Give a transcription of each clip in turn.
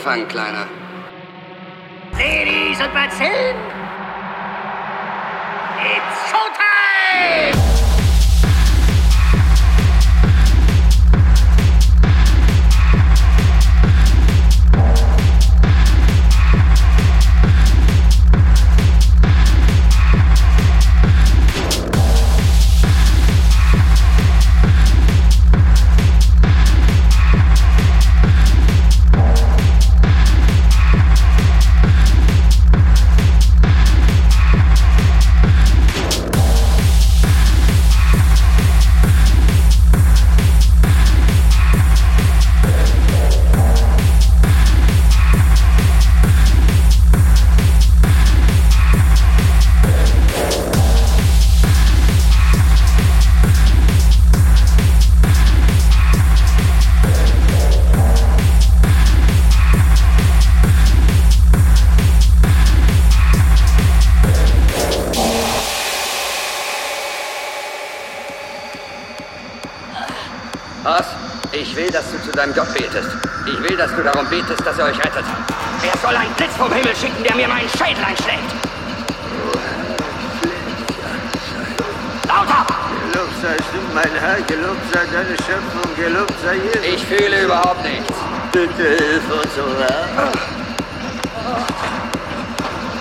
angefangen, Kleiner. Ladies und Bazillen, betest, dass er euch rettet. Wer soll einen Blitz vom Himmel schicken, der mir meinen Schädel einschlägt? Lauter! Gelobt seist du, mein Herr, gelobt sei deine Schöpfung, gelobt sei Jesus. Ich fühle überhaupt nichts. Bitte hilf uns, o Herr.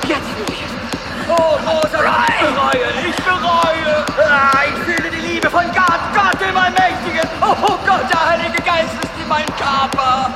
Jetzt fühle ich es. Oh, großer ich bereue, ich bereue. Ah, ich fühle die Liebe von Gott, Gott dem Allmächtigen. Oh, oh Gott, der Heilige Geist ist in meinem Körper.